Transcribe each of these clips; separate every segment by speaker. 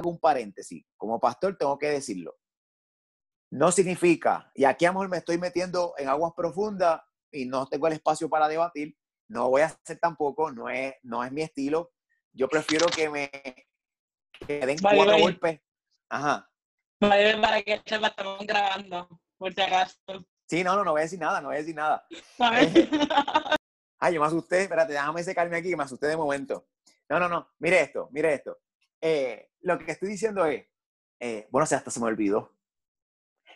Speaker 1: hago un paréntesis. Como pastor tengo que decirlo. No significa, y aquí a lo mejor me estoy metiendo en aguas profundas y no tengo el espacio para debatir, no voy a hacer tampoco, no es, no es mi estilo. Yo prefiero que me que den cuatro golpes. Ajá.
Speaker 2: para que estamos grabando, por si acaso.
Speaker 1: Sí, no, no, no voy a decir nada, no voy a decir nada. Ay, yo me asusté, espérate, déjame secarme aquí, que me asusté de momento. No, no, no, mire esto, mire esto. Eh, lo que estoy diciendo es, eh, bueno, o sea, hasta se me olvidó.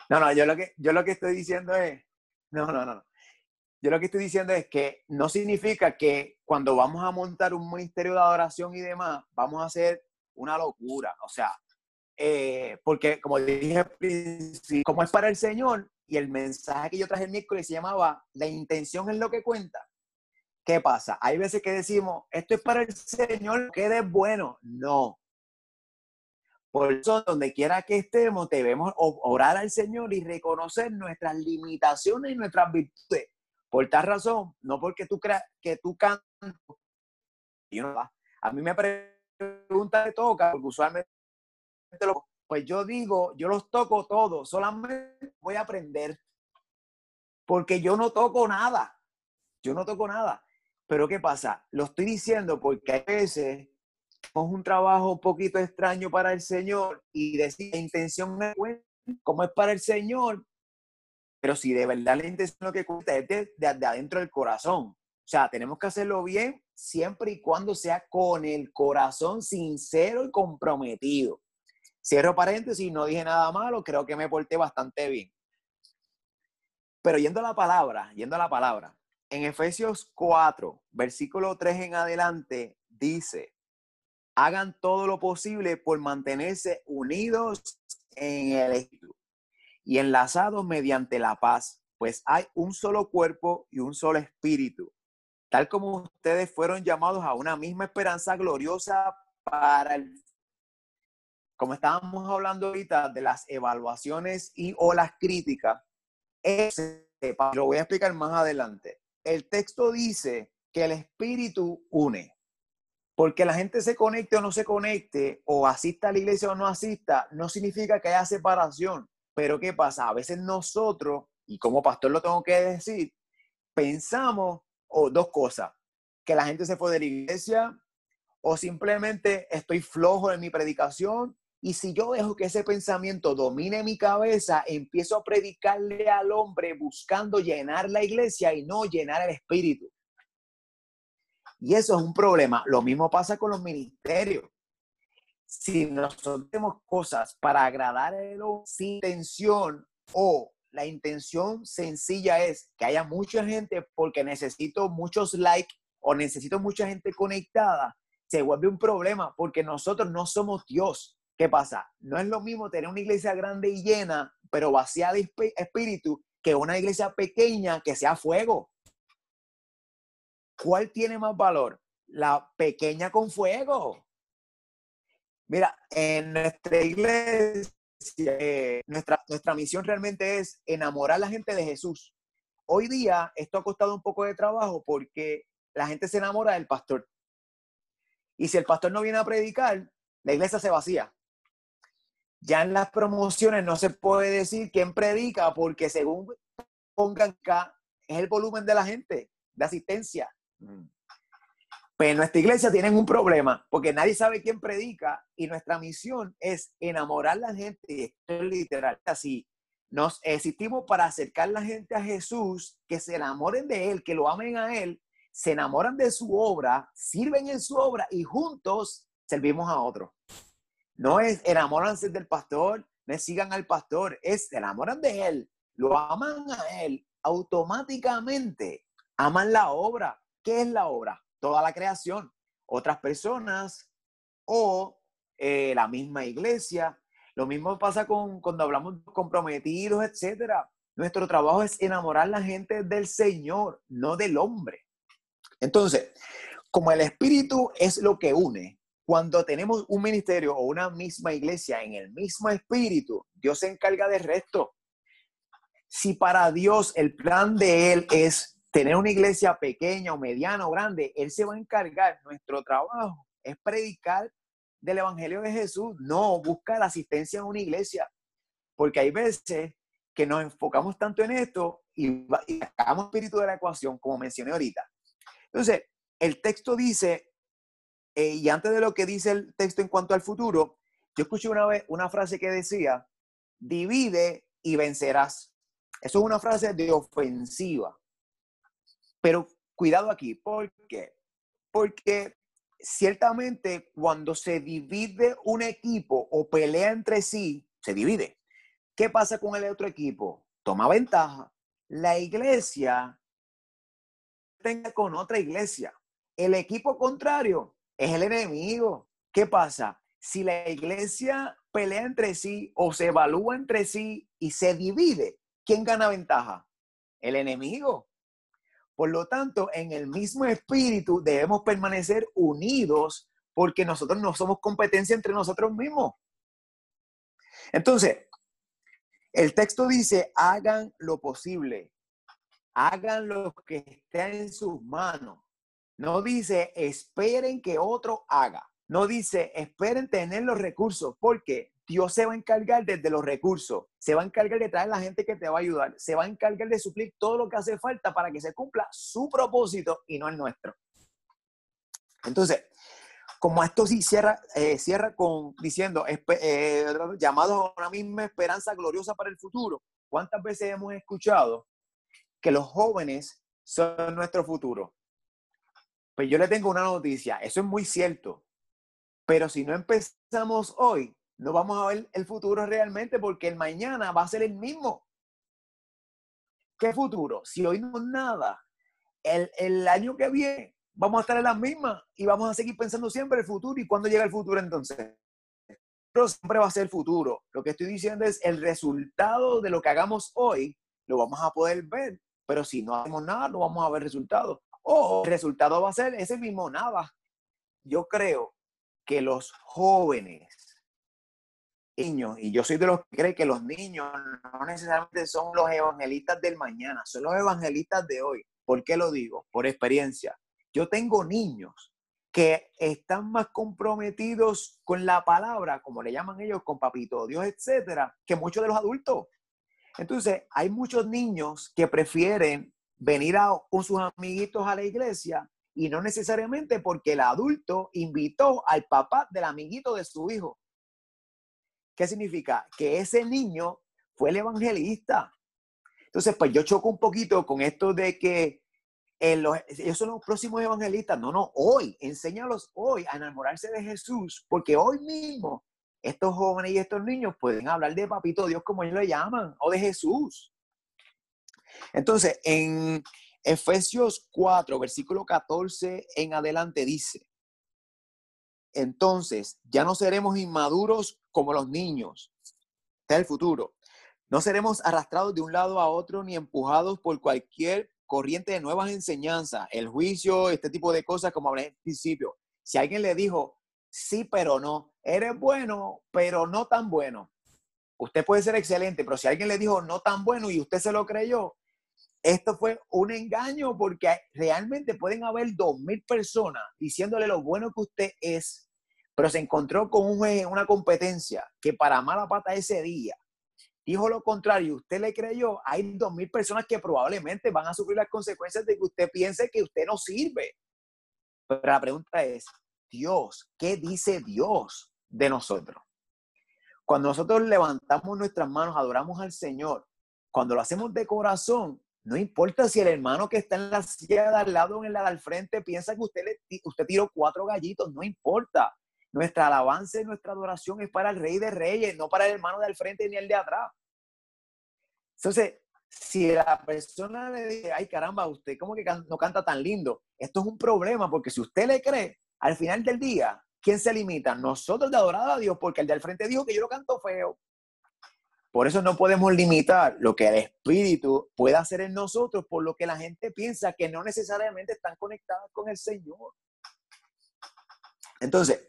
Speaker 1: No, no, yo lo que, yo lo que estoy diciendo es, no, no, no, no. Yo lo que estoy diciendo es que no significa que cuando vamos a montar un ministerio de adoración y demás, vamos a hacer una locura. O sea, eh, porque como dije, como es para el Señor, y el mensaje que yo traje el miércoles se llamaba, la intención es lo que cuenta. ¿Qué pasa? Hay veces que decimos, esto es para el Señor, que es bueno. No. Por eso, donde quiera que estemos, debemos orar al Señor y reconocer nuestras limitaciones y nuestras virtudes. Por tal razón, no porque tú creas que tú cantas. A mí me pregunta de toca, porque usualmente pues yo digo, yo los toco todos, solamente voy a aprender. Porque yo no toco nada. Yo no toco nada. Pero ¿qué pasa? Lo estoy diciendo porque a veces es un trabajo un poquito extraño para el Señor y decir la intención es como es para el Señor, pero si de verdad la intención lo que cuenta es de, de, adentro del corazón. O sea, tenemos que hacerlo bien siempre y cuando sea con el corazón sincero y comprometido. Cierro paréntesis, no dije nada malo, creo que me porté bastante bien. Pero yendo a la palabra, yendo a la palabra, en Efesios 4, versículo 3 en adelante, dice, hagan todo lo posible por mantenerse unidos en el espíritu y enlazados mediante la paz, pues hay un solo cuerpo y un solo espíritu, tal como ustedes fueron llamados a una misma esperanza gloriosa para el como estábamos hablando ahorita de las evaluaciones y o las críticas, ese, lo voy a explicar más adelante el texto dice que el espíritu une. Porque la gente se conecte o no se conecte, o asista a la iglesia o no asista, no significa que haya separación. Pero ¿qué pasa? A veces nosotros, y como pastor lo tengo que decir, pensamos o dos cosas, que la gente se fue de la iglesia, o simplemente estoy flojo en mi predicación, y si yo dejo que ese pensamiento domine mi cabeza, empiezo a predicarle al hombre buscando llenar la iglesia y no llenar el espíritu. Y eso es un problema. Lo mismo pasa con los ministerios. Si nosotros hacemos cosas para agradar a él sin intención o la intención sencilla es que haya mucha gente porque necesito muchos likes o necesito mucha gente conectada, se vuelve un problema porque nosotros no somos Dios. ¿Qué pasa? No es lo mismo tener una iglesia grande y llena, pero vacía de espíritu, que una iglesia pequeña que sea fuego. ¿Cuál tiene más valor? La pequeña con fuego. Mira, en nuestra iglesia, eh, nuestra, nuestra misión realmente es enamorar a la gente de Jesús. Hoy día esto ha costado un poco de trabajo porque la gente se enamora del pastor. Y si el pastor no viene a predicar, la iglesia se vacía. Ya en las promociones no se puede decir quién predica porque según pongan acá es el volumen de la gente, de asistencia. Mm. Pues en nuestra iglesia tienen un problema porque nadie sabe quién predica y nuestra misión es enamorar a la gente, es literal, así. Nos existimos para acercar la gente a Jesús, que se enamoren de Él, que lo amen a Él, se enamoran de su obra, sirven en su obra y juntos servimos a otros. No es enamóranse del pastor, no sigan al pastor, es se enamoran de él, lo aman a él, automáticamente aman la obra. ¿Qué es la obra? Toda la creación, otras personas o eh, la misma iglesia. Lo mismo pasa con cuando hablamos comprometidos, etcétera. Nuestro trabajo es enamorar la gente del Señor, no del hombre. Entonces, como el espíritu es lo que une, cuando tenemos un ministerio o una misma iglesia en el mismo espíritu, Dios se encarga del resto. Si para Dios el plan de Él es tener una iglesia pequeña o mediana o grande, Él se va a encargar. Nuestro trabajo es predicar del Evangelio de Jesús. No, busca la asistencia en una iglesia. Porque hay veces que nos enfocamos tanto en esto y, y sacamos espíritu de la ecuación, como mencioné ahorita. Entonces, el texto dice, eh, y antes de lo que dice el texto en cuanto al futuro, yo escuché una vez una frase que decía, divide y vencerás. Eso es una frase de ofensiva. Pero cuidado aquí, ¿por qué? Porque ciertamente cuando se divide un equipo o pelea entre sí, se divide. ¿Qué pasa con el otro equipo? Toma ventaja. La iglesia tenga con otra iglesia. El equipo contrario es el enemigo. ¿Qué pasa? Si la iglesia pelea entre sí o se evalúa entre sí y se divide, ¿quién gana ventaja? El enemigo. Por lo tanto, en el mismo espíritu debemos permanecer unidos porque nosotros no somos competencia entre nosotros mismos. Entonces, el texto dice, hagan lo posible, hagan lo que esté en sus manos. No dice, esperen que otro haga. No dice, esperen tener los recursos, porque Dios se va a encargar desde los recursos, se va a encargar de traer la gente que te va a ayudar, se va a encargar de suplir todo lo que hace falta para que se cumpla su propósito y no el nuestro. Entonces, como esto sí cierra, eh, cierra con diciendo, eh, llamados a una misma esperanza gloriosa para el futuro. ¿Cuántas veces hemos escuchado que los jóvenes son nuestro futuro? Pues yo le tengo una noticia, eso es muy cierto, pero si no empezamos hoy, no vamos a ver el futuro realmente porque el mañana va a ser el mismo. ¿Qué futuro? Si hoy no es nada, el, el año que viene vamos a estar en las mismas y vamos a seguir pensando siempre el futuro. ¿Y cuándo llega el futuro entonces? Pero siempre va a ser el futuro. Lo que estoy diciendo es el resultado de lo que hagamos hoy, lo vamos a poder ver. Pero si no hacemos nada, no vamos a ver resultados. O el resultado va a ser ese mismo nada. Yo creo que los jóvenes, niños, y yo soy de los que cree que los niños no necesariamente son los evangelistas del mañana, son los evangelistas de hoy. ¿Por qué lo digo? Por experiencia. Yo tengo niños que están más comprometidos con la palabra, como le llaman ellos, con papito Dios, etcétera, que muchos de los adultos. Entonces, hay muchos niños que prefieren venir con sus amiguitos a la iglesia y no necesariamente porque el adulto invitó al papá del amiguito de su hijo. ¿Qué significa? Que ese niño fue el evangelista. Entonces, pues yo choco un poquito con esto de que ellos son los próximos evangelistas. No, no, hoy, enséñalos hoy a enamorarse de Jesús, porque hoy mismo estos jóvenes y estos niños pueden hablar de Papito Dios como ellos le llaman, o de Jesús. Entonces, en Efesios 4, versículo 14 en adelante dice, entonces ya no seremos inmaduros como los niños. Está el futuro. No seremos arrastrados de un lado a otro ni empujados por cualquier corriente de nuevas enseñanzas, el juicio, este tipo de cosas, como hablé en principio. Si alguien le dijo, sí, pero no, eres bueno, pero no tan bueno. Usted puede ser excelente, pero si alguien le dijo no tan bueno y usted se lo creyó, esto fue un engaño porque realmente pueden haber dos mil personas diciéndole lo bueno que usted es, pero se encontró con un una competencia que para mala pata ese día dijo lo contrario, usted le creyó, hay dos mil personas que probablemente van a sufrir las consecuencias de que usted piense que usted no sirve. Pero la pregunta es, Dios, ¿qué dice Dios de nosotros? Cuando nosotros levantamos nuestras manos, adoramos al Señor, cuando lo hacemos de corazón, no importa si el hermano que está en la silla de al lado o en la del frente piensa que usted, le, usted tiró cuatro gallitos, no importa. Nuestra alabanza y nuestra adoración es para el Rey de Reyes, no para el hermano del frente ni el de atrás. Entonces, si la persona le dice, ay caramba, usted cómo que no canta tan lindo, esto es un problema porque si usted le cree, al final del día, ¿quién se limita? Nosotros de adorar a Dios porque el del frente dijo que yo lo canto feo. Por eso no podemos limitar lo que el Espíritu puede hacer en nosotros por lo que la gente piensa que no necesariamente están conectados con el Señor. Entonces,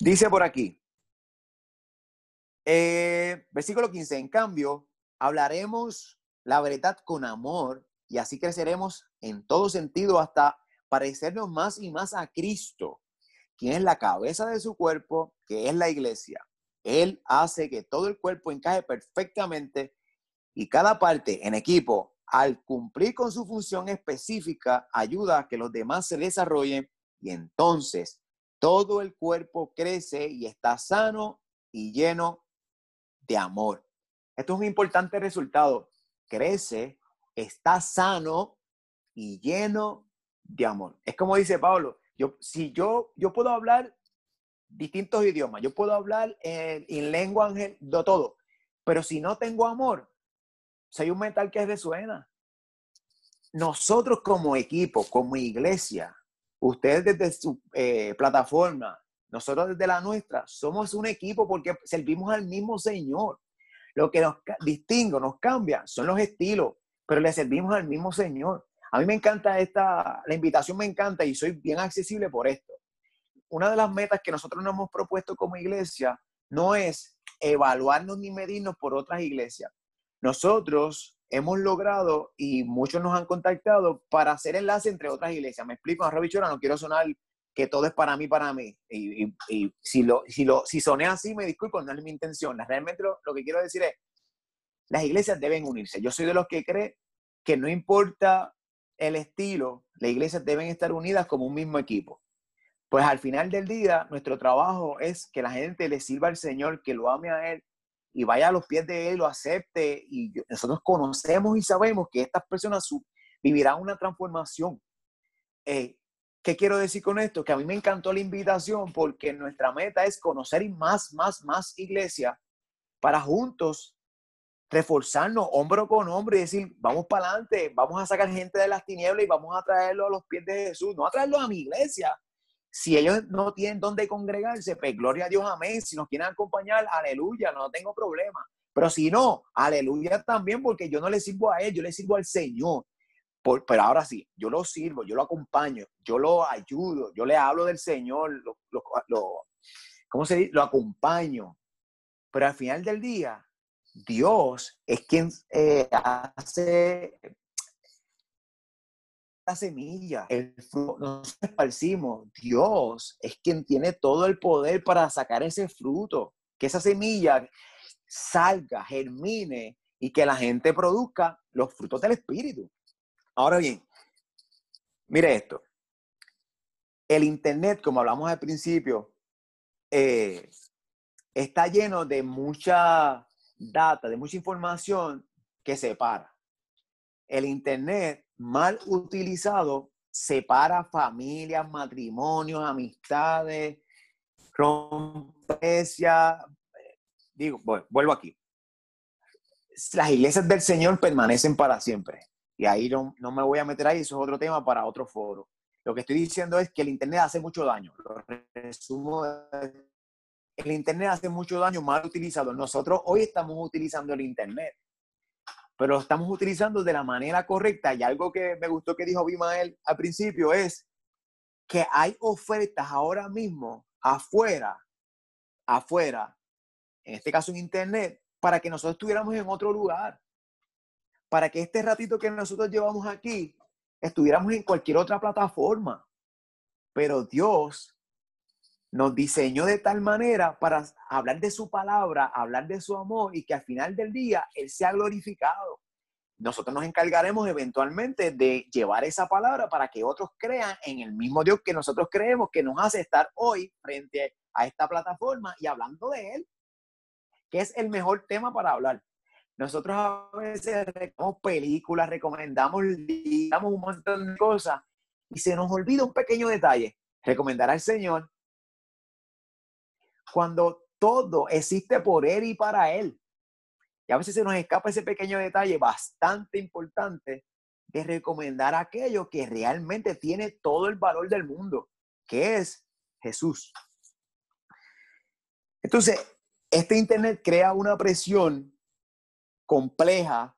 Speaker 1: dice por aquí, eh, versículo 15, en cambio, hablaremos la verdad con amor y así creceremos en todo sentido hasta parecernos más y más a Cristo, quien es la cabeza de su cuerpo, que es la iglesia. Él hace que todo el cuerpo encaje perfectamente y cada parte en equipo, al cumplir con su función específica, ayuda a que los demás se desarrollen y entonces todo el cuerpo crece y está sano y lleno de amor. Esto es un importante resultado. Crece, está sano y lleno de amor. Es como dice Pablo, yo, si yo, yo puedo hablar distintos idiomas, yo puedo hablar en, lengua de todo, pero si no tengo amor, soy un metal que resuena. Nosotros como equipo, como iglesia, ustedes desde su eh, plataforma, nosotros desde la nuestra, somos un equipo porque servimos al mismo Señor. Lo que nos distingue, nos cambia, son los estilos, pero le servimos al mismo Señor. A mí me encanta esta, la invitación me encanta y soy bien accesible por esto. Una de las metas que nosotros nos hemos propuesto como iglesia no es evaluarnos ni medirnos por otras iglesias. Nosotros hemos logrado y muchos nos han contactado para hacer enlace entre otras iglesias. Me explico, a Bichora, no quiero sonar que todo es para mí, para mí. Y, si, lo, si, lo, si soné así, me disculpo, no es mi intención. Realmente lo, lo que quiero decir es, las iglesias deben unirse. Yo soy de los que cree que no importa el estilo, las iglesias deben estar unidas como un mismo equipo. Pues al final del día, nuestro trabajo es que la gente le sirva al Señor, que lo ame a Él y vaya a los pies de Él, lo acepte. Y nosotros conocemos y sabemos que estas personas vivirán una transformación. Eh, ¿Qué quiero decir con esto? Que a mí me encantó la invitación porque nuestra meta es conocer más, más, más iglesia para juntos reforzarnos hombro con hombro y decir, vamos para adelante, vamos a sacar gente de las tinieblas y vamos a traerlo a los pies de Jesús, no a traerlo a mi iglesia. Si ellos no tienen dónde congregarse, pues gloria a Dios, amén. Si nos quieren acompañar, aleluya, no tengo problema. Pero si no, aleluya también, porque yo no le sirvo a él, yo le sirvo al Señor. pero ahora sí, yo lo sirvo, yo lo acompaño, yo lo ayudo, yo le hablo del Señor, lo, lo, ¿cómo se dice? Lo acompaño. Pero al final del día, Dios es quien eh, hace la semilla, el fruto, nos esparcimos. Dios es quien tiene todo el poder para sacar ese fruto, que esa semilla salga, germine y que la gente produzca los frutos del Espíritu. Ahora bien, mire esto. El Internet, como hablamos al principio, eh, está lleno de mucha data, de mucha información que separa. El Internet mal utilizado separa familias, matrimonios, amistades, rompecia. Digo, vuelvo aquí. Las iglesias del Señor permanecen para siempre. Y ahí no, no, me voy a meter ahí, eso es otro tema para otro foro. Lo que estoy diciendo es que el Internet hace mucho daño. Lo resumo el Internet hace mucho daño mal utilizado. Nosotros hoy estamos utilizando el Internet, pero lo estamos utilizando de la manera correcta. Y algo que me gustó que dijo Bimael al principio es que hay ofertas ahora mismo afuera, afuera, en este caso en Internet, para que nosotros estuviéramos en otro lugar. Para que este ratito que nosotros llevamos aquí, estuviéramos en cualquier otra plataforma. Pero Dios nos diseñó de tal manera para hablar de su palabra, hablar de su amor y que al final del día Él sea glorificado. Nosotros nos encargaremos eventualmente de llevar esa palabra para que otros crean en el mismo Dios que nosotros creemos que nos hace estar hoy frente a esta plataforma y hablando de Él, que es el mejor tema para hablar. Nosotros a veces recomendamos películas, recomendamos, digamos un montón de cosas y se nos olvida un pequeño detalle. Recomendar al Señor, cuando todo existe por Él y para Él. Y a veces se nos escapa ese pequeño detalle bastante importante de recomendar aquello que realmente tiene todo el valor del mundo, que es Jesús. Entonces, este Internet crea una presión compleja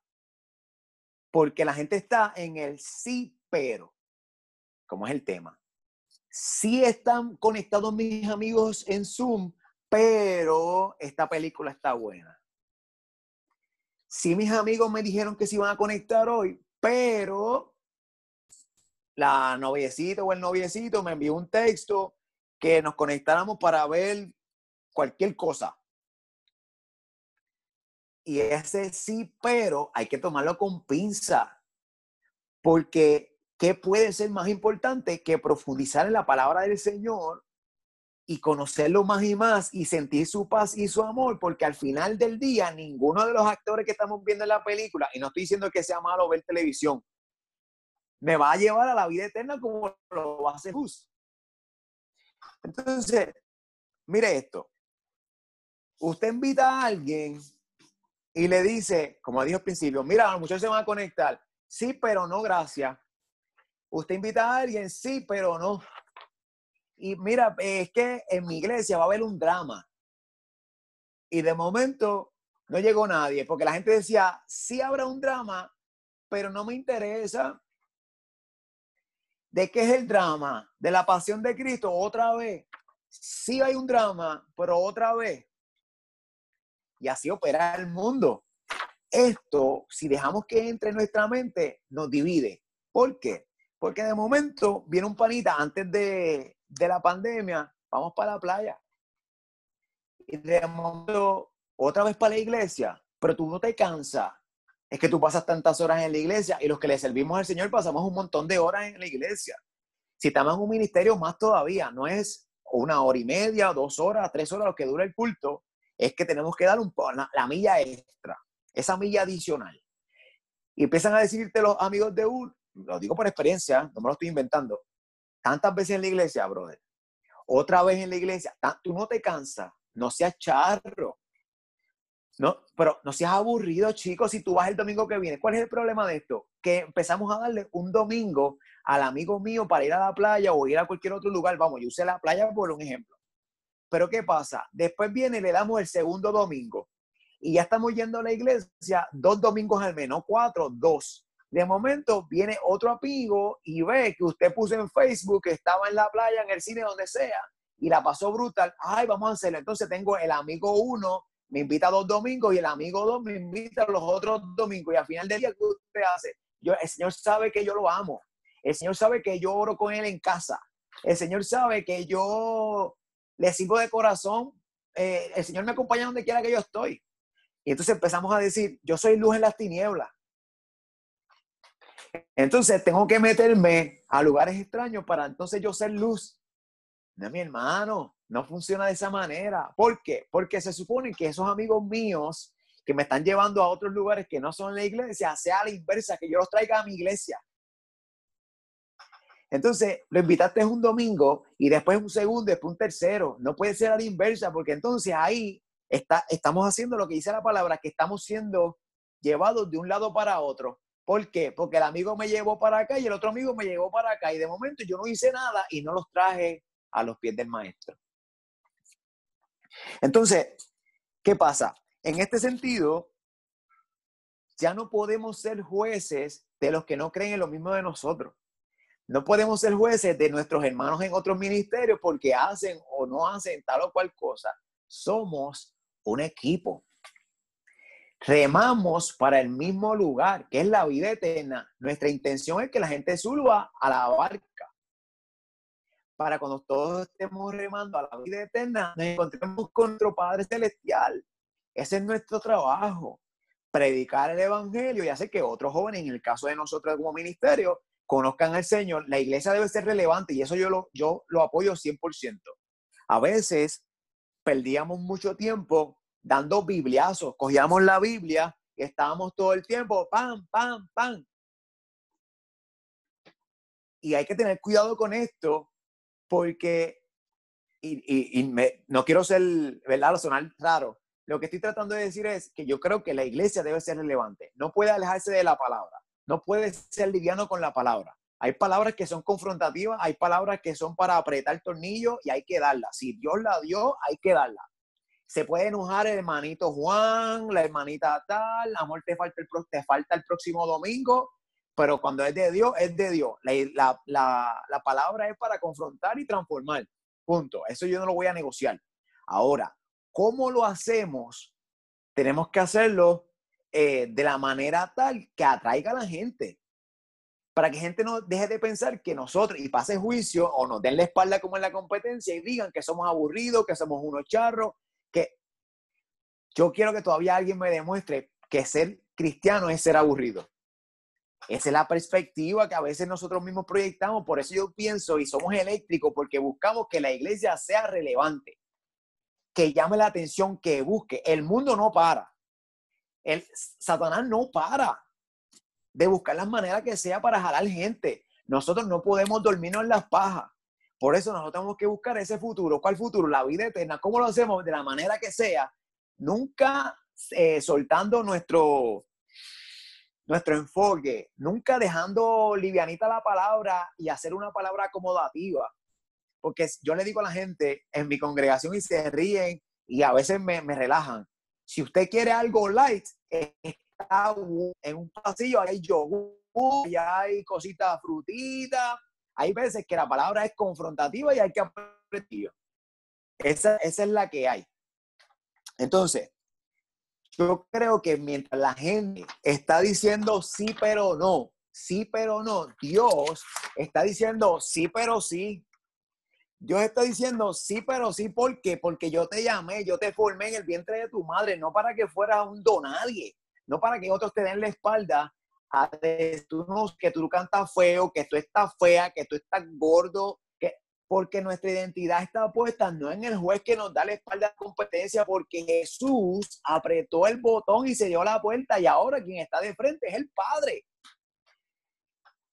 Speaker 1: porque la gente está en el sí, pero, como es el tema. Sí están conectados mis amigos en Zoom, pero esta película está buena. Sí, mis amigos me dijeron que se iban a conectar hoy, pero la noviecita o el noviecito me envió un texto que nos conectáramos para ver cualquier cosa. Y ese sí, pero hay que tomarlo con pinza, porque ¿qué puede ser más importante que profundizar en la palabra del Señor y conocerlo más y más y sentir su paz y su amor? Porque al final del día, ninguno de los actores que estamos viendo en la película, y no estoy diciendo que sea malo ver televisión, me va a llevar a la vida eterna como lo va a hacer Jesús. Entonces, mire esto. Usted invita a alguien y le dice, como dijo al principio, mira, los muchachos se van a conectar. Sí, pero no, gracias. Usted invita a alguien, sí, pero no. Y mira, es que en mi iglesia va a haber un drama. Y de momento no llegó nadie, porque la gente decía, sí habrá un drama, pero no me interesa. ¿De qué es el drama? De la pasión de Cristo, otra vez. Sí hay un drama, pero otra vez. Y así opera el mundo. Esto, si dejamos que entre en nuestra mente, nos divide. ¿Por qué? Porque de momento viene un panita antes de, de la pandemia, vamos para la playa. Y de momento, otra vez para la iglesia, pero tú no te cansas. Es que tú pasas tantas horas en la iglesia y los que le servimos al Señor pasamos un montón de horas en la iglesia. Si estamos en un ministerio, más todavía, no es una hora y media, dos horas, tres horas lo que dura el culto, es que tenemos que dar un, la, la milla extra, esa milla adicional. Y empiezan a decirte los amigos de un, lo digo por experiencia, no me lo estoy inventando, tantas veces en la iglesia, brother, otra vez en la iglesia, tú no te cansas, no seas charro, no, pero no seas aburrido, chicos, si tú vas el domingo que viene. ¿Cuál es el problema de esto? Que empezamos a darle un domingo al amigo mío para ir a la playa o ir a cualquier otro lugar. Vamos, yo usé la playa por un ejemplo. Pero ¿qué pasa? Después viene y le damos el segundo domingo. Y ya estamos yendo a la iglesia dos domingos al menos, cuatro, dos. De momento viene otro amigo y ve que usted puso en Facebook que estaba en la playa, en el cine, donde sea, y la pasó brutal. Ay, vamos a hacerlo. Entonces tengo el amigo uno, me invita dos domingos y el amigo dos me invita los otros domingos. Y al final del día, ¿qué usted hace? Yo, el Señor sabe que yo lo amo. El Señor sabe que yo oro con Él en casa. El Señor sabe que yo le sirvo de corazón. Eh, el Señor me acompaña donde quiera que yo estoy. Y entonces empezamos a decir, yo soy luz en las tinieblas. Entonces tengo que meterme a lugares extraños para entonces yo ser luz. No, mi hermano, no funciona de esa manera. ¿Por qué? Porque se supone que esos amigos míos que me están llevando a otros lugares que no son la iglesia, sea la inversa, que yo los traiga a mi iglesia. Entonces, lo invitaste un domingo y después un segundo, después un tercero. No puede ser la inversa, porque entonces ahí está, estamos haciendo lo que dice la palabra, que estamos siendo llevados de un lado para otro. ¿Por qué? Porque el amigo me llevó para acá y el otro amigo me llevó para acá. Y de momento yo no hice nada y no los traje a los pies del maestro. Entonces, ¿qué pasa? En este sentido, ya no podemos ser jueces de los que no creen en lo mismo de nosotros. No podemos ser jueces de nuestros hermanos en otros ministerios porque hacen o no hacen tal o cual cosa. Somos un equipo remamos para el mismo lugar, que es la vida eterna. Nuestra intención es que la gente suba a la barca. Para cuando todos estemos remando a la vida eterna, nos encontremos con nuestro Padre Celestial. Ese es nuestro trabajo. Predicar el Evangelio y hacer que otros jóvenes, en el caso de nosotros como ministerio, conozcan al Señor. La iglesia debe ser relevante y eso yo lo, yo lo apoyo 100%. A veces perdíamos mucho tiempo dando bibliazos. Cogíamos la Biblia y estábamos todo el tiempo, pam, pam, pam. Y hay que tener cuidado con esto porque, y, no quiero ser, ¿verdad? Lo sonar raro. Lo que estoy tratando de decir es que yo creo que la iglesia debe ser relevante. No puede alejarse de la palabra. No puede ser liviano con la palabra. Hay palabras que son confrontativas, hay palabras que son para apretar el tornillo y hay que darla. Si Dios la dio, hay que darla se puede enojar el hermanito Juan, la hermanita tal, amor, te falta el, te falta el próximo domingo, pero cuando es de Dios, es de Dios. La, la, palabra es para confrontar y transformar. Punto. Eso yo no lo voy a negociar. Ahora, ¿cómo lo hacemos? Tenemos que hacerlo eh, de la manera tal que atraiga a la gente. para que gente no deje de pensar que nosotros, y pase juicio, o nos den la espalda como en la competencia y digan que somos aburridos, que somos unos charros, yo quiero que todavía alguien me demuestre que ser cristiano es ser aburrido. Esa es la perspectiva que a veces nosotros mismos proyectamos. Por eso yo pienso y somos eléctricos porque buscamos que la iglesia sea relevante, que llame la atención, que busque. El mundo no para. El Satanás no para de buscar las maneras que sea para jalar gente. Nosotros no podemos dormirnos en las pajas. Por eso nosotros tenemos que buscar ese futuro. ¿Cuál futuro? La vida eterna. ¿Cómo lo hacemos? De la manera que sea. Nunca eh, soltando nuestro, nuestro enfoque, nunca dejando livianita la palabra y hacer una palabra acomodativa. Porque yo le digo a la gente en mi congregación y se ríen y a veces me, me relajan. Si usted quiere algo light, está en un pasillo, hay yogur, hay cositas frutitas. Hay veces que la palabra es confrontativa y hay que aprender. Esa, esa es la que hay. Entonces, yo creo que mientras la gente está diciendo sí, pero no, sí, pero no, Dios está diciendo sí, pero sí. Dios está diciendo sí, pero sí, ¿por qué? Porque yo te llamé, yo te formé en el vientre de tu madre, no para que fueras un donadie, no para que otros te den la espalda a tú no, que tú cantas feo, que tú estás fea, que tú estás gordo, porque nuestra identidad está puesta no en el juez que nos da la espalda de competencia, porque Jesús apretó el botón y se dio la puerta y ahora quien está de frente es el Padre.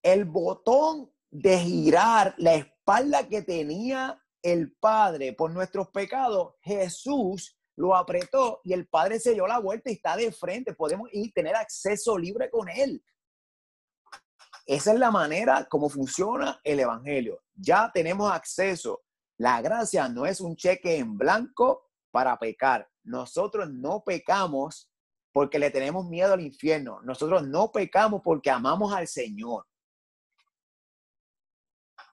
Speaker 1: El botón de girar la espalda que tenía el Padre por nuestros pecados, Jesús lo apretó y el Padre se dio la vuelta y está de frente. Podemos ir tener acceso libre con Él. Esa es la manera como funciona el Evangelio. Ya tenemos acceso. La gracia no es un cheque en blanco para pecar. Nosotros no pecamos porque le tenemos miedo al infierno. Nosotros no pecamos porque amamos al Señor.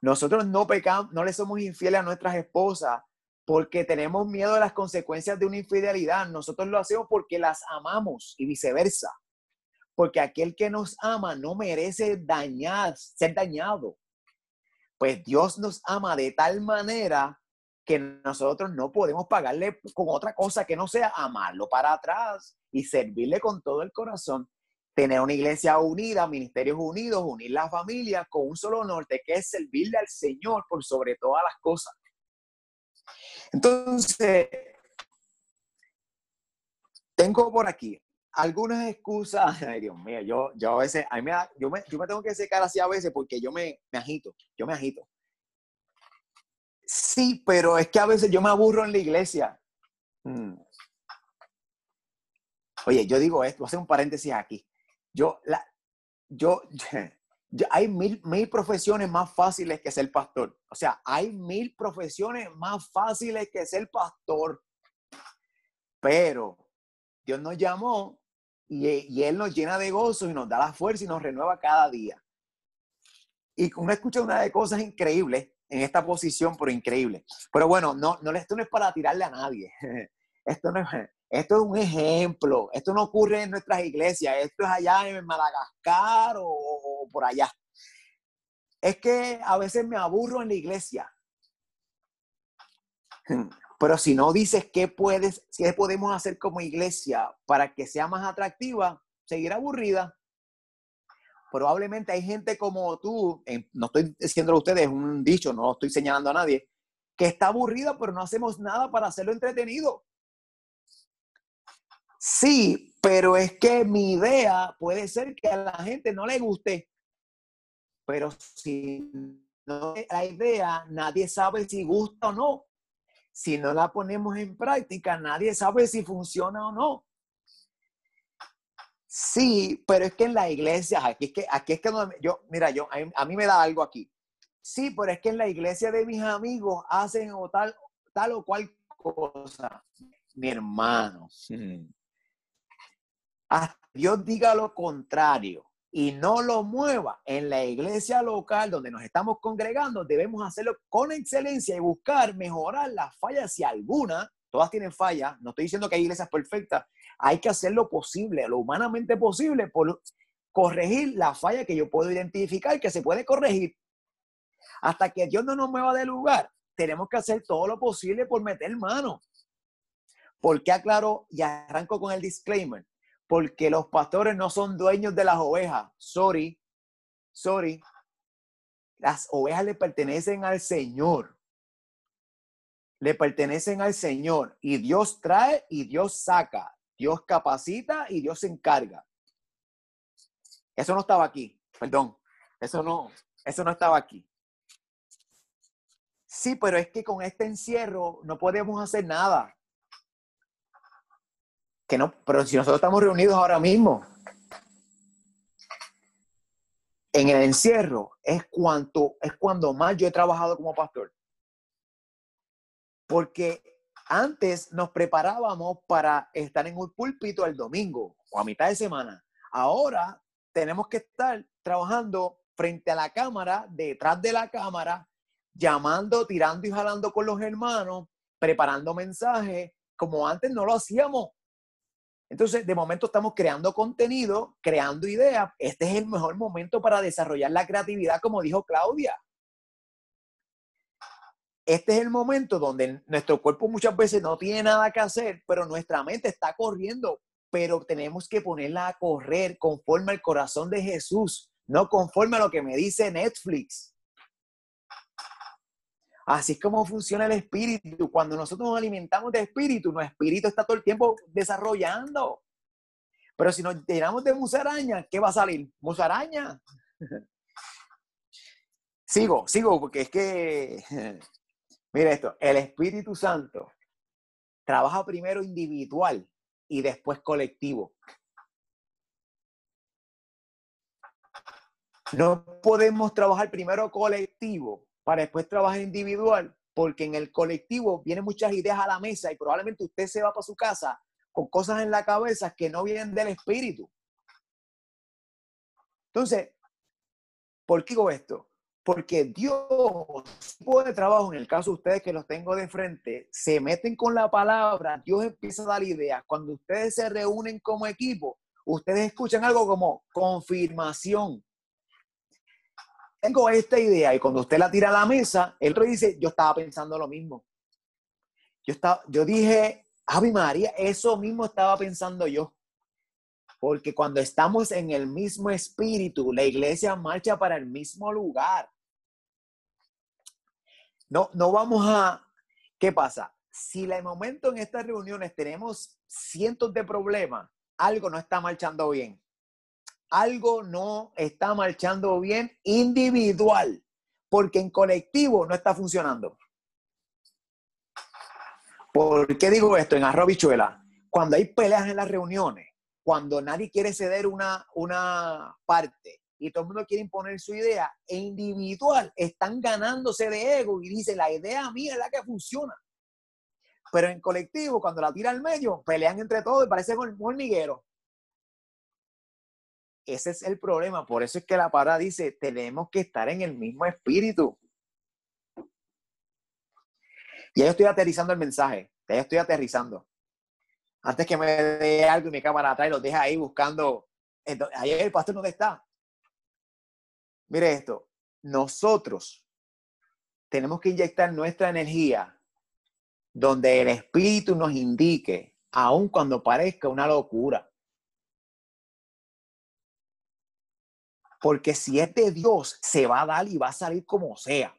Speaker 1: Nosotros no pecamos, no le somos infieles a nuestras esposas porque tenemos miedo de las consecuencias de una infidelidad. Nosotros lo hacemos porque las amamos y viceversa porque aquel que nos ama no merece dañar, ser dañado. Pues Dios nos ama de tal manera que nosotros no podemos pagarle con otra cosa que no sea amarlo para atrás y servirle con todo el corazón. Tener una iglesia unida, ministerios unidos, unir la familia con un solo norte, que es servirle al Señor por sobre todas las cosas. Entonces, tengo por aquí algunas excusas, ay Dios mío, yo, yo a veces, a mí me yo, me, yo me tengo que secar así a veces porque yo me, me agito, yo me agito. Sí, pero es que a veces yo me aburro en la iglesia. Mm. Oye, yo digo esto, voy a hacer un paréntesis aquí. Yo, la, yo, yo, hay mil, mil profesiones más fáciles que ser pastor. O sea, hay mil profesiones más fáciles que ser pastor. Pero Dios nos llamó y, Él nos llena de gozo y nos da la fuerza y nos renueva cada día. Y uno escucha una de cosas increíbles en esta posición, pero increíble. Pero bueno, no, no, esto no es para tirarle a nadie. Esto, no es, esto es un ejemplo. Esto no ocurre en nuestras iglesias. Esto es allá en Madagascar o por allá. Es que a veces me aburro en la iglesia. Pero si no dices qué puedes, qué podemos hacer como iglesia para que sea más atractiva, seguir aburrida. Probablemente hay gente como tú, no estoy diciéndolo a ustedes, es un dicho, no estoy señalando a nadie, que está aburrida, pero no hacemos nada para hacerlo entretenido. Sí, pero es que mi idea puede ser que a la gente no le guste, pero si no la idea, nadie sabe si gusta o no si no la ponemos en práctica, nadie sabe si funciona o no. Sí, pero es que en la iglesia, aquí es que, aquí es que yo, mira, yo, a, mí me da algo aquí. Sí, pero es que en la iglesia de mis amigos hacen o tal, tal o cual cosa. Mi hermano. Dios diga lo contrario y no lo mueva en la iglesia local donde nos estamos congregando, debemos hacerlo con excelencia y buscar mejorar las fallas si alguna, todas tienen fallas, no estoy diciendo que hay iglesias perfectas, hay que hacer lo posible, lo humanamente posible por corregir la falla que yo puedo identificar que se puede corregir. Hasta que Dios no nos mueva de lugar, tenemos que hacer todo lo posible por meter mano. ¿Por qué aclaro y arranco con el disclaimer? Porque los pastores no son dueños de las ovejas. Sorry, sorry. Las ovejas le pertenecen al Señor. Le pertenecen al Señor. Y Dios trae y Dios saca. Dios capacita y Dios se encarga. Eso no estaba aquí. Perdón. Eso no, eso no estaba aquí. Sí, pero es que con este encierro no podemos hacer nada. Que no, pero si nosotros estamos reunidos ahora mismo, en el encierro es cuanto es cuando más yo he trabajado como pastor. Porque antes nos preparábamos para estar en un púlpito el domingo o a mitad de semana. Ahora tenemos que estar trabajando frente a la cámara, detrás de la cámara, llamando, tirando y jalando con los hermanos, preparando mensajes, como antes no lo hacíamos. Entonces, de momento estamos creando contenido, creando ideas. Este es el mejor momento para desarrollar la creatividad, como dijo Claudia. Este es el momento donde nuestro cuerpo muchas veces no tiene nada que hacer, pero nuestra mente está corriendo, pero tenemos que ponerla a correr conforme al corazón de Jesús, no conforme a lo que me dice Netflix. Así es como funciona el espíritu. Cuando nosotros nos alimentamos de espíritu, nuestro espíritu está todo el tiempo desarrollando. Pero si nos llenamos de musaraña, ¿qué va a salir? Musaraña. sigo, sigo, porque es que, mira esto, el Espíritu Santo trabaja primero individual y después colectivo. No podemos trabajar primero colectivo para después trabajar individual, porque en el colectivo vienen muchas ideas a la mesa y probablemente usted se va para su casa con cosas en la cabeza que no vienen del espíritu. Entonces, ¿por qué digo esto? Porque Dios, tipo de trabajo, en el caso de ustedes que los tengo de frente, se meten con la palabra, Dios empieza a dar ideas. Cuando ustedes se reúnen como equipo, ustedes escuchan algo como confirmación tengo esta idea y cuando usted la tira a la mesa, el otro dice, yo estaba pensando lo mismo. Yo, estaba, yo dije, Ave María, eso mismo estaba pensando yo. Porque cuando estamos en el mismo espíritu, la iglesia marcha para el mismo lugar. No, no vamos a... ¿Qué pasa? Si el momento en estas reuniones tenemos cientos de problemas, algo no está marchando bien algo no está marchando bien individual, porque en colectivo no está funcionando. ¿Por qué digo esto? En arrobichuela, cuando hay peleas en las reuniones, cuando nadie quiere ceder una, una parte y todo el mundo quiere imponer su idea, e individual están ganándose de ego y dice, la idea mía es la que funciona. Pero en colectivo, cuando la tira al medio, pelean entre todos y parecen hormigueros. Ese es el problema. Por eso es que la palabra dice, tenemos que estar en el mismo espíritu. Y ahí estoy aterrizando el mensaje. Ya estoy aterrizando. Antes que me dé algo y mi cámara atrás y lo deja ahí buscando. ahí el pastor, ¿dónde está? Mire esto. Nosotros tenemos que inyectar nuestra energía donde el espíritu nos indique, aun cuando parezca una locura. Porque si es de Dios, se va a dar y va a salir como sea.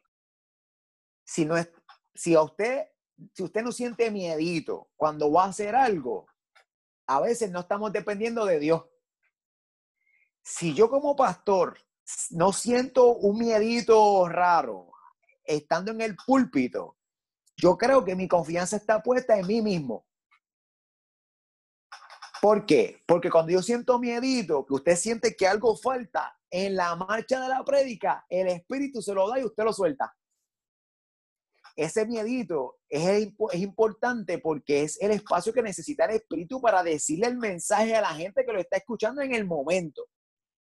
Speaker 1: Si no es, si a usted, si usted no siente miedito cuando va a hacer algo, a veces no estamos dependiendo de Dios. Si yo como pastor no siento un miedito raro estando en el púlpito, yo creo que mi confianza está puesta en mí mismo. ¿Por qué? Porque cuando yo siento miedito, que usted siente que algo falta, en la marcha de la prédica, el Espíritu se lo da y usted lo suelta. Ese miedito es, es importante porque es el espacio que necesita el Espíritu para decirle el mensaje a la gente que lo está escuchando en el momento.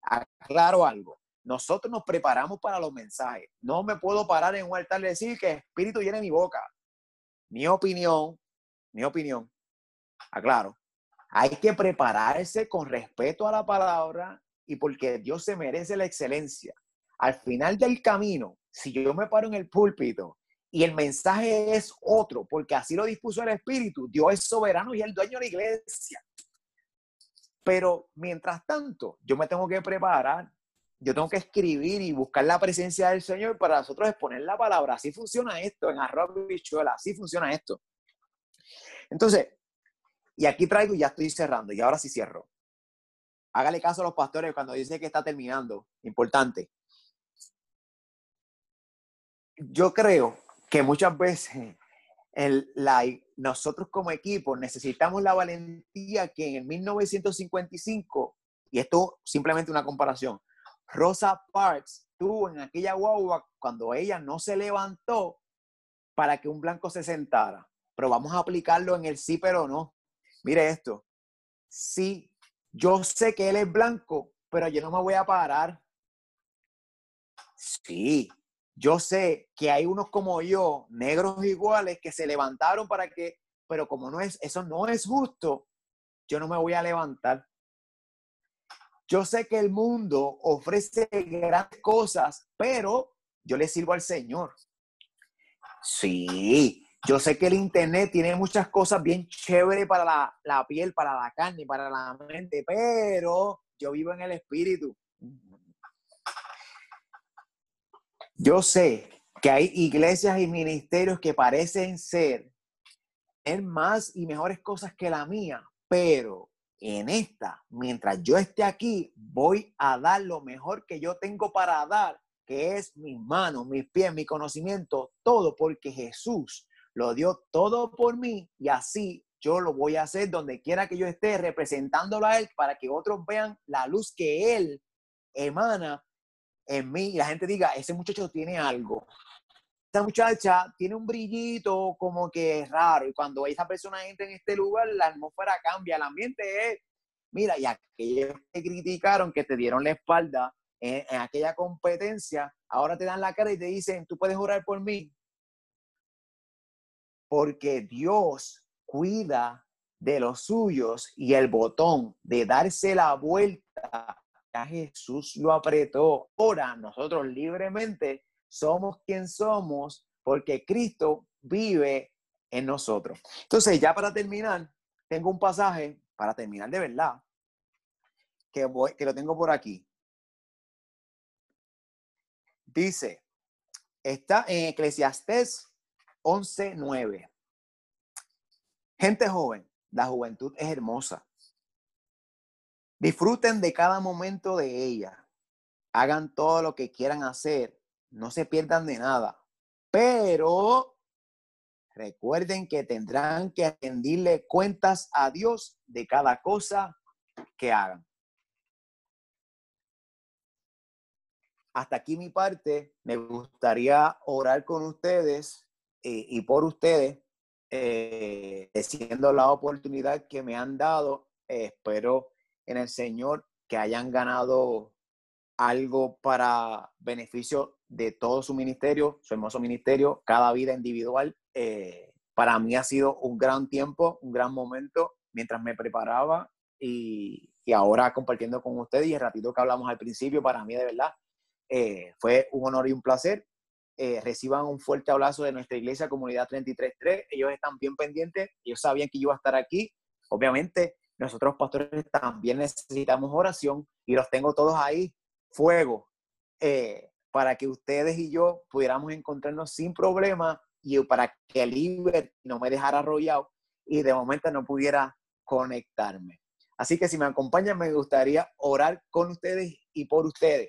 Speaker 1: Aclaro algo. Nosotros nos preparamos para los mensajes. No me puedo parar en un altar y decir que el Espíritu llene mi boca. Mi opinión, mi opinión. Aclaro. Hay que prepararse con respeto a la palabra y porque Dios se merece la excelencia. Al final del camino, si yo me paro en el púlpito y el mensaje es otro, porque así lo dispuso el Espíritu, Dios es soberano y el dueño de la iglesia. Pero mientras tanto, yo me tengo que preparar, yo tengo que escribir y buscar la presencia del Señor para nosotros exponer la palabra. Así funciona esto en arroz bichuela, así funciona esto. Entonces, y aquí traigo y ya estoy cerrando, y ahora sí cierro. Hágale caso a los pastores cuando dice que está terminando. Importante. Yo creo que muchas veces nosotros como equipo necesitamos la valentía que en el 1955, y esto simplemente una comparación, Rosa Parks tuvo en aquella guagua cuando ella no se levantó para que un blanco se sentara. Pero vamos a aplicarlo en el sí, pero no. Mire esto. Sí, yo sé que él es blanco, pero yo no me voy a parar. Sí, yo sé que hay unos como yo, negros iguales, que se levantaron para que, pero como no es, eso no es justo, yo no me voy a levantar. Yo sé que el mundo ofrece grandes cosas, pero yo le sirvo al Señor. Sí, yo sé que el Internet tiene muchas cosas bien chéveres para la, la piel, para la carne, para la mente, pero yo vivo en el Espíritu. Yo sé que hay iglesias y ministerios que parecen ser en más y mejores cosas que la mía, pero en esta, mientras yo esté aquí, voy a dar lo mejor que yo tengo para dar, que es mis manos, mis pies, mi conocimiento, todo porque Jesús lo dio todo por mí y así yo lo voy a hacer donde quiera que yo esté representándolo a Él para que otros vean la luz que Él emana en mí y la gente diga, ese muchacho tiene algo. Esta muchacha tiene un brillito como que raro y cuando esa persona entra en este lugar, la atmósfera cambia, el ambiente es, mira, y aquellos que criticaron, que te dieron la espalda en, en aquella competencia, ahora te dan la cara y te dicen, tú puedes orar por mí. Porque Dios cuida de los suyos y el botón de darse la vuelta ya Jesús lo apretó. Ahora nosotros libremente somos quien somos porque Cristo vive en nosotros. Entonces, ya para terminar, tengo un pasaje, para terminar de verdad, que, voy, que lo tengo por aquí. Dice, está en Eclesiastés 11.9. Gente joven, la juventud es hermosa. Disfruten de cada momento de ella. Hagan todo lo que quieran hacer. No se pierdan de nada. Pero recuerden que tendrán que rendirle cuentas a Dios de cada cosa que hagan. Hasta aquí mi parte. Me gustaría orar con ustedes eh, y por ustedes, eh, la oportunidad que me han dado. Eh, espero en el Señor, que hayan ganado algo para beneficio de todo su ministerio, su hermoso ministerio, cada vida individual. Eh, para mí ha sido un gran tiempo, un gran momento mientras me preparaba y, y, ahora compartiendo con ustedes y el ratito que hablamos al principio, para mí de verdad eh, fue un honor y un placer. Eh, reciban un fuerte abrazo de nuestra iglesia, Comunidad 33.3. Ellos están bien pendientes, ellos sabían que yo iba a estar aquí. Obviamente, nosotros pastores también necesitamos oración y los tengo todos ahí, fuego, eh, para que ustedes y yo pudiéramos encontrarnos sin problema y para que el no me dejara arrollado y de momento no pudiera conectarme. Así que si me acompañan, me gustaría orar con ustedes y por ustedes.